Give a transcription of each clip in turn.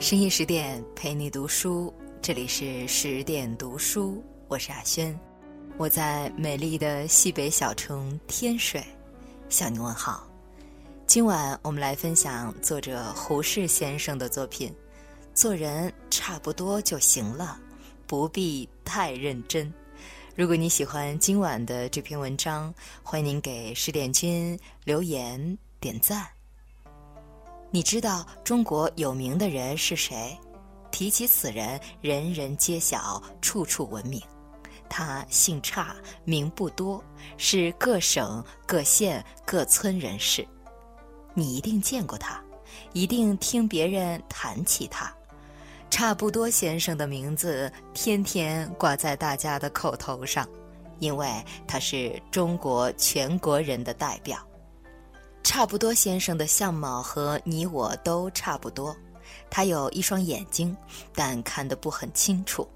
深夜十点陪你读书，这里是十点读书，我是阿轩，我在美丽的西北小城天水向你问好。今晚我们来分享作者胡适先生的作品，做人差不多就行了，不必太认真。如果你喜欢今晚的这篇文章，欢迎您给十点君留言点赞。你知道中国有名的人是谁？提起此人，人人皆晓，处处闻名。他姓差，名不多，是各省、各县、各村人士。你一定见过他，一定听别人谈起他。差不多先生的名字天天挂在大家的口头上，因为他是中国全国人的代表。差不多先生的相貌和你我都差不多，他有一双眼睛，但看得不很清楚；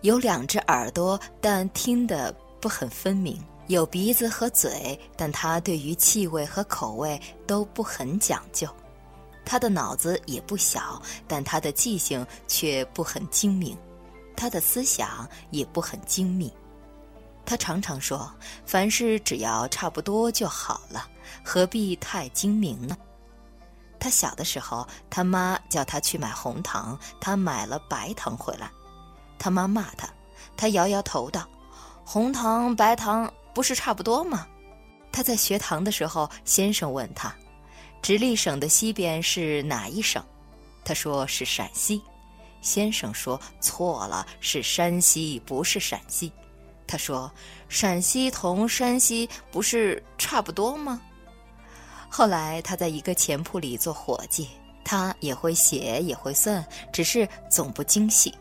有两只耳朵，但听得不很分明；有鼻子和嘴，但他对于气味和口味都不很讲究。他的脑子也不小，但他的记性却不很精明，他的思想也不很精密。他常常说：“凡事只要差不多就好了，何必太精明呢？”他小的时候，他妈叫他去买红糖，他买了白糖回来，他妈骂他，他摇摇头道：“红糖白糖不是差不多吗？”他在学堂的时候，先生问他：“直隶省的西边是哪一省？”他说是陕西，先生说错了，是山西，不是陕西。他说：“陕西同山西不是差不多吗？”后来他在一个钱铺里做伙计，他也会写也会算，只是总不精细。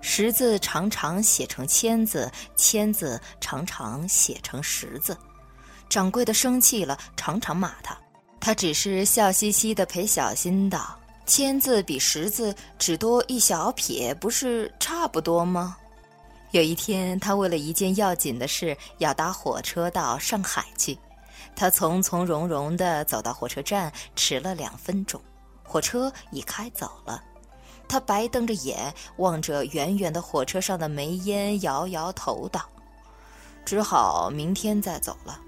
十字常常写成千字，千字常常写成十字。掌柜的生气了，常常骂他。他只是笑嘻嘻的陪小新道：“千字比十字只多一小撇，不是差不多吗？”有一天，他为了一件要紧的事，要搭火车到上海去。他从从容容地走到火车站，迟了两分钟，火车已开走了。他白瞪着眼望着远远的火车上的煤烟，摇摇头道：“只好明天再走了。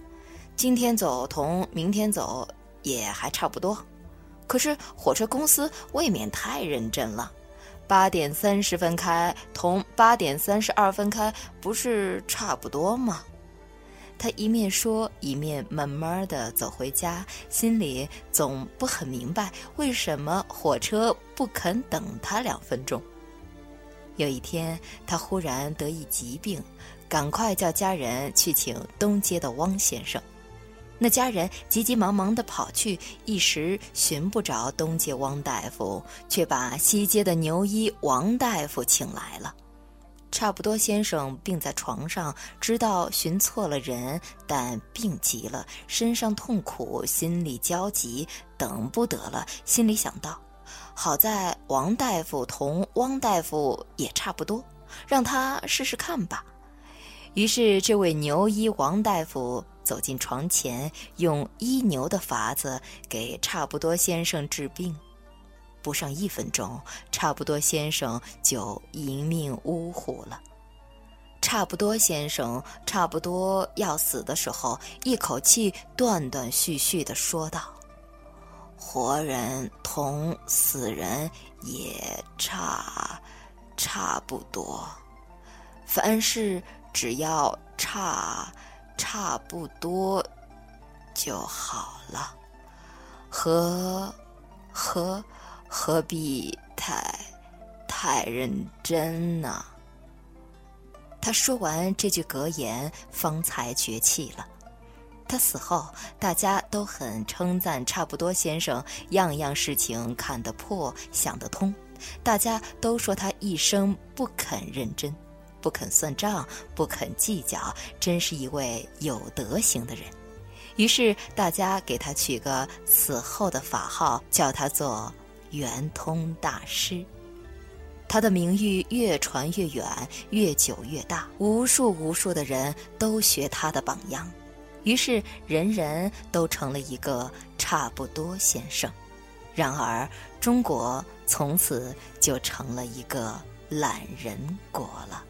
今天走同明天走也还差不多。可是火车公司未免太认真了。”八点三十分开，同八点三十二分开，不是差不多吗？他一面说，一面慢慢的走回家，心里总不很明白，为什么火车不肯等他两分钟。有一天，他忽然得一疾病，赶快叫家人去请东街的汪先生。那家人急急忙忙地跑去，一时寻不着东街汪大夫，却把西街的牛医王大夫请来了。差不多先生病在床上，知道寻错了人，但病急了，身上痛苦，心里焦急，等不得了。心里想到：好在王大夫同汪大夫也差不多，让他试试看吧。于是，这位牛医王大夫。走进床前，用医牛的法子给差不多先生治病，不上一分钟，差不多先生就一命呜呼了。差不多先生差不多要死的时候，一口气断断续续地说道：“活人同死人也差差不多，凡事只要差。”差不多就好了，何何何必太太认真呢？他说完这句格言，方才绝气了。他死后，大家都很称赞差不多先生，样样事情看得破，想得通。大家都说他一生不肯认真。不肯算账，不肯计较，真是一位有德行的人。于是大家给他取个死后的法号，叫他做圆通大师。他的名誉越传越远，越久越大，无数无数的人都学他的榜样，于是人人都成了一个差不多先生。然而，中国从此就成了一个懒人国了。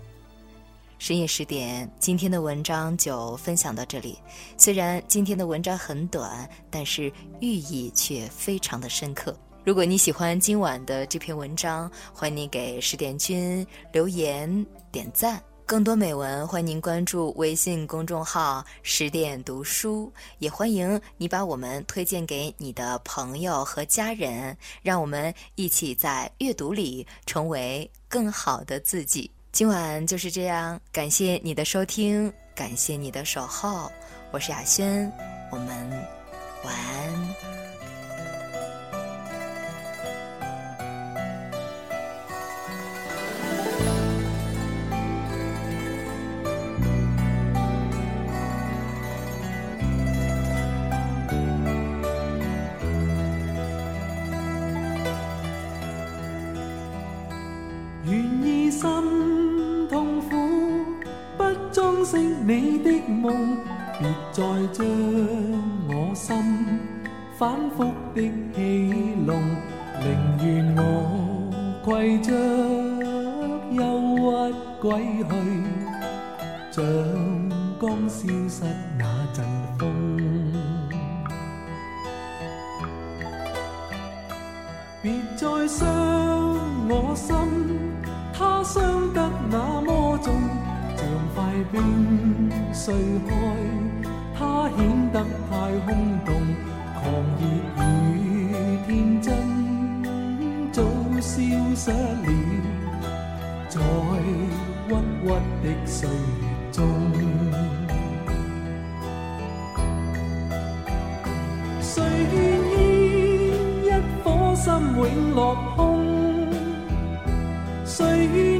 深夜十点，今天的文章就分享到这里。虽然今天的文章很短，但是寓意却非常的深刻。如果你喜欢今晚的这篇文章，欢迎你给十点君留言点赞。更多美文，欢迎您关注微信公众号“十点读书”，也欢迎你把我们推荐给你的朋友和家人，让我们一起在阅读里成为更好的自己。今晚就是这样，感谢你的收听，感谢你的守候，我是雅轩，我们晚安。愿意心痛苦，不装饰你的梦，别再将我心反复的戏弄，宁愿我携着忧郁归去，像刚消失那阵风。别再伤我心，冰碎开，它显得太空洞，狂热与天真早消失了，在郁郁的岁月中，谁愿意一颗心永落空？谁愿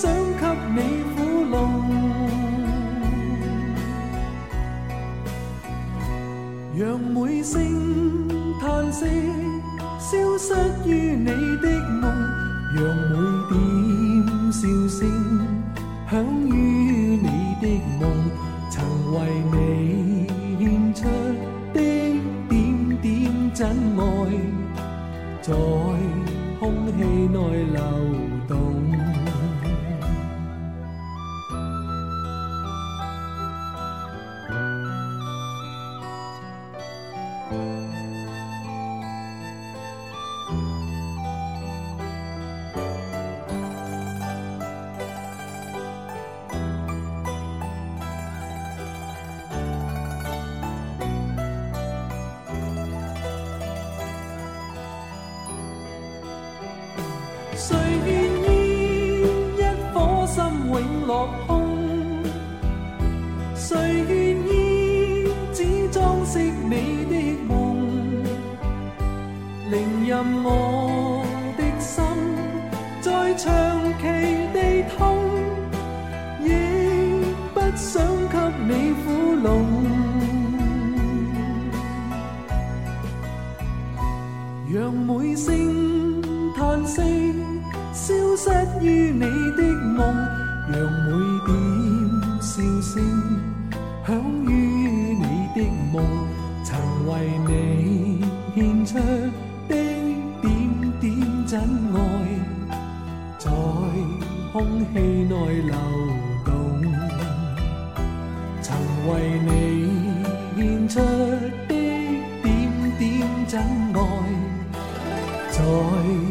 想给你苦弄。让每声叹息消失于你的梦，让每点笑声响于你的梦，曾为你献出的点点。真爱在空气内流动。谁愿意一颗心永落空？谁愿意只装饰你的梦？宁任我的心再长期地痛，亦不想给你苦弄。让每声叹息。消失于你的梦让每点笑声响于你的梦曾为你献出的点点真爱在空气内流动曾为你献出的点点真爱在